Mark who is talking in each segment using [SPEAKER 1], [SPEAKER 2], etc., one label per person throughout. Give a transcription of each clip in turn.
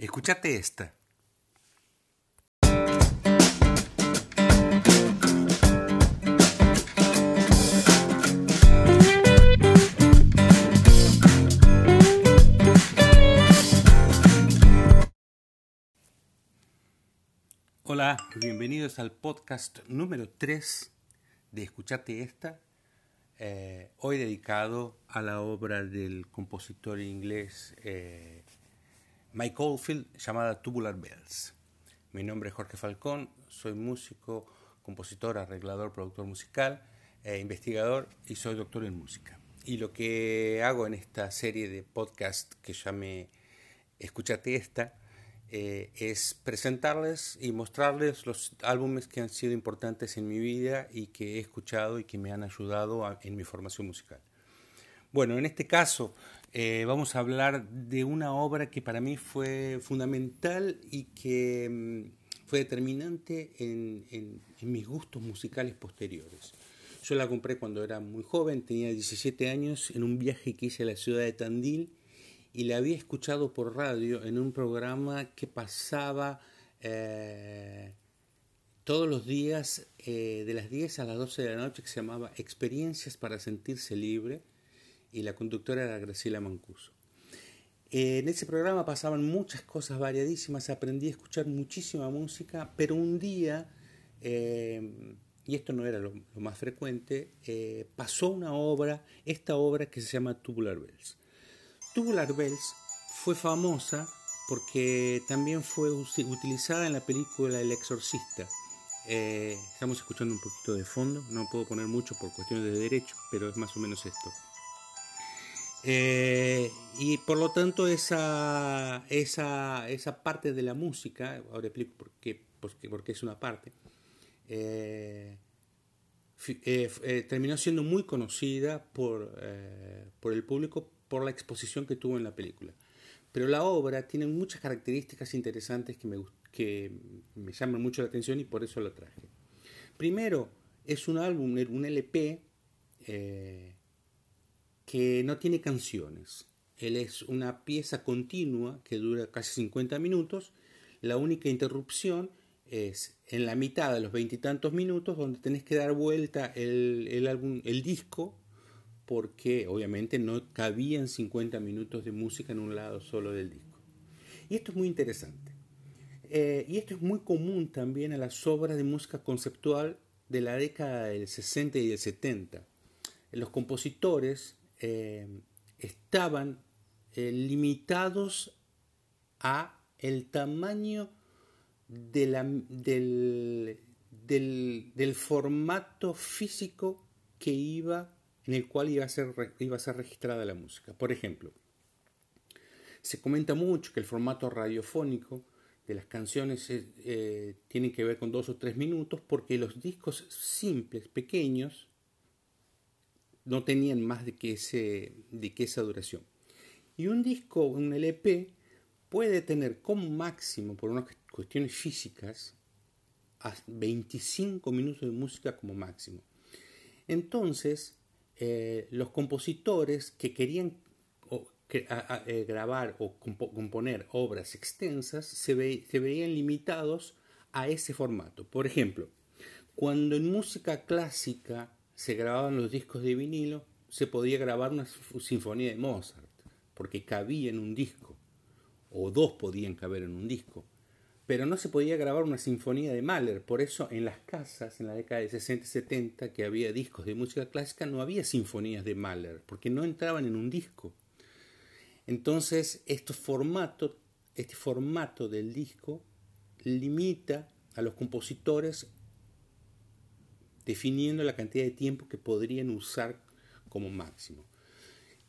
[SPEAKER 1] Escuchate esta. Hola, bienvenidos al podcast número 3 de Escuchate esta, eh, hoy dedicado a la obra del compositor inglés eh, Mike Oldfield llamada Tubular Bells. Mi nombre es Jorge Falcón, soy músico, compositor, arreglador, productor musical, e investigador y soy doctor en música. Y lo que hago en esta serie de podcast que llame Escuchate esta, eh, es presentarles y mostrarles los álbumes que han sido importantes en mi vida y que he escuchado y que me han ayudado en mi formación musical. Bueno, en este caso eh, vamos a hablar de una obra que para mí fue fundamental y que mm, fue determinante en, mis gustos musicales posteriores. Yo la compré cuando era muy joven, tenía 17 años, en un viaje que hice a la ciudad de Tandil y la había escuchado por radio en un programa que pasaba eh, todos los días eh, de las 10 a las 12 de la noche que se llamaba Experiencias para sentirse libre y la conductora era Graciela Mancuso. en ese programa pasaban muchas cosas variadísimas, aprendí a escuchar muchísima música, pero un día, eh, y esto no era lo, más frecuente, pasó una obra, esta obra que se llama Tubular Bells. Tubular Bells fue famosa porque también fue utilizada en la película El Exorcista. Eh, estamos escuchando un poquito de fondo, no puedo poner mucho por cuestiones de derecho, pero es más o menos esto. Eh, y por lo tanto esa, esa, esa, parte de la música, ahora explico por qué, porque, es una parte, eh, terminó siendo muy conocida por, por el público por la exposición que tuvo en la película. Pero la obra tiene muchas características interesantes que me, que me llaman mucho la atención y por eso la traje. Primero, es un álbum, un LP eh, que no tiene canciones. Él es una pieza continua que dura casi 50 minutos. La única interrupción es en la mitad de los veintitantos minutos donde tenés que dar vuelta el, álbum, el disco porque obviamente no cabían 50 minutos de música en un lado solo del disco. Y esto es muy interesante. Eh, y esto es muy común también en las obras de música conceptual de la década del 60 y del 70. Los compositores eh, estaban eh, limitados a el tamaño del, del formato físico que iba en el cual iba a ser, iba a ser registrada la música. Por ejemplo, se comenta mucho que el formato radiofónico de las canciones eh, tiene que ver con dos o tres minutos porque los discos simples, pequeños, no tenían más de que, ese, de que esa duración. Y un disco, un LP, puede tener como máximo, por unas cuestiones físicas, a 25 minutos de música como máximo. Entonces, eh, los compositores que querían eh, grabar o componer obras extensas se, veían limitados a ese formato. Por ejemplo, cuando en música clásica se grababan los discos de vinilo, se podía grabar una sinfonía de Mozart, porque cabía en un disco, o dos podían caber en un disco pero no se podía grabar una sinfonía de Mahler. Por eso en las casas, en la década de 60 y 70, que había discos de música clásica, no había sinfonías de Mahler, porque no entraban en un disco. Entonces, este formato, este formato del disco limita a los compositores definiendo la cantidad de tiempo que podrían usar como máximo.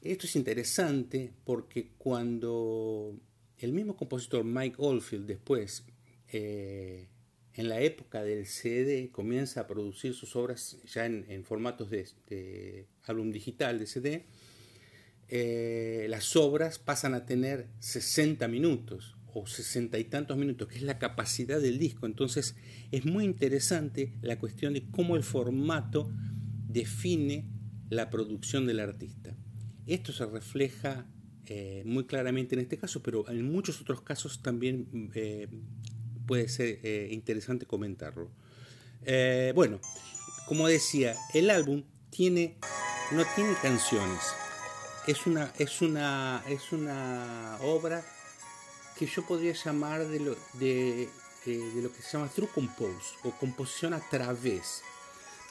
[SPEAKER 1] Esto es interesante porque cuando el mismo compositor Mike Oldfield después, eh, en la época del CD, comienza a producir sus obras ya en, formatos de, álbum digital de CD, eh, las obras pasan a tener 60 minutos o 60 y tantos minutos, que es la capacidad del disco. Entonces es muy interesante la cuestión de cómo el formato define la producción del artista. Esto se refleja eh, muy claramente en este caso, pero en muchos otros casos también eh, puede ser eh, interesante comentarlo. bueno, como decía, el álbum tiene, no tiene canciones. Es una, es una, es una obra que yo podría llamar de lo, de, de lo que se llama true compose o composición a través.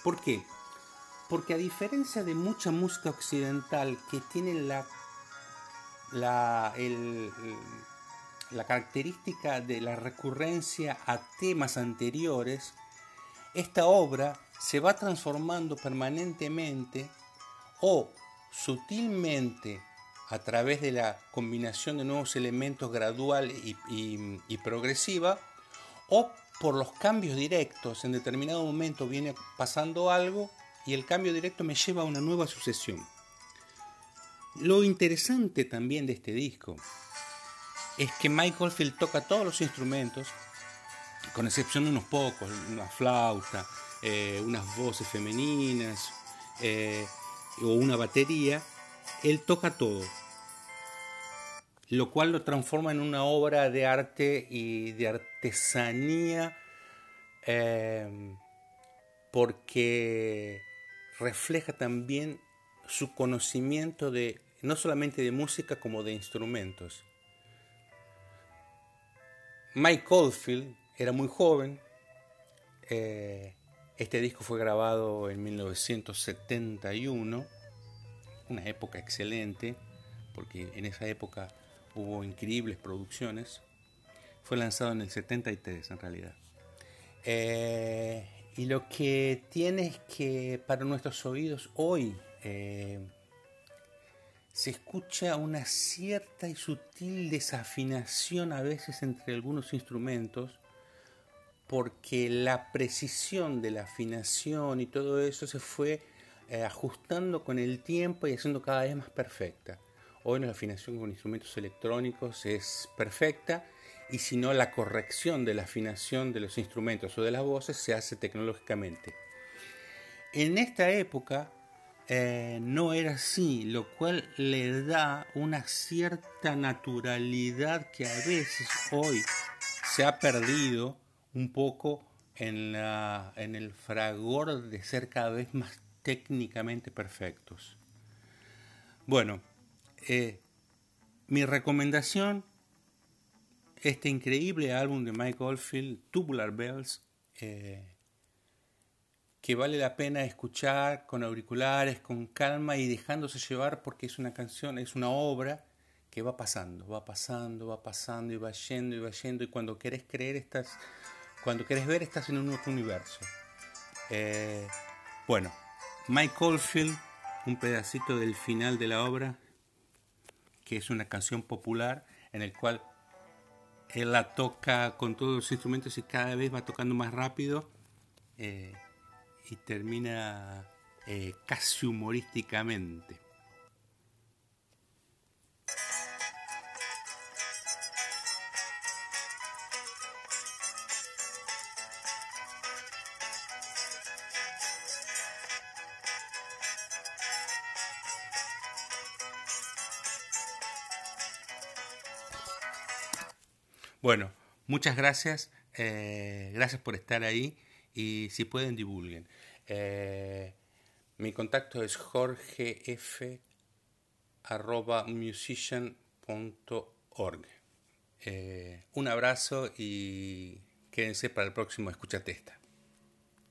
[SPEAKER 1] ¿Por qué? Porque a diferencia de mucha música occidental que tiene la la, la característica de la recurrencia a temas anteriores, esta obra se va transformando permanentemente o sutilmente a través de la combinación de nuevos elementos gradual y, progresiva, o por los cambios directos. En determinado momento viene pasando algo y el cambio directo me lleva a una nueva sucesión. Lo interesante también de este disco es que Mike Oldfield toca todos los instrumentos, con excepción de unos pocos, una flauta, eh, unas voces femeninas eh, o una batería, él toca todo, lo cual lo transforma en una obra de arte y de artesanía eh, porque refleja también su conocimiento de no solamente de música como de instrumentos. Mike Oldfield era muy joven. Eh, este disco fue grabado en 1971, una época excelente, porque en esa época hubo increíbles producciones. Fue lanzado en el 73 en realidad. Eh, y lo que tiene es que para nuestros oídos hoy eh, se escucha una cierta y sutil desafinación a veces entre algunos instrumentos porque la precisión de la afinación y todo eso se fue eh, ajustando con el tiempo y haciendo cada vez más perfecta. Hoy la afinación con instrumentos electrónicos es perfecta y si no la corrección de la afinación de los instrumentos o de las voces se hace tecnológicamente. En esta época eh, no era así, lo cual le da una cierta naturalidad que a veces hoy se ha perdido un poco en, la, en el fragor de ser cada vez más técnicamente perfectos. Bueno, eh, mi recomendación, este increíble álbum de Mike Oldfield, Tubular Bells, eh, que vale la pena escuchar con auriculares, con calma y dejándose llevar porque es una canción, es una obra que va pasando, va pasando, va pasando y va yendo y va yendo y cuando querés creer estás, cuando querés ver estás en un otro universo. Eh, bueno, Mike Oldfield, un pedacito del final de la obra, que es una canción popular en el cual él la toca con todos los instrumentos y cada vez va tocando más rápido. Eh, y termina eh, casi humorísticamente. Bueno, muchas gracias. Eh, gracias por estar ahí y si pueden divulguen. Eh, mi contacto es jorgef.musician.org. Eh, un abrazo y quédense para el próximo Escúchate esta.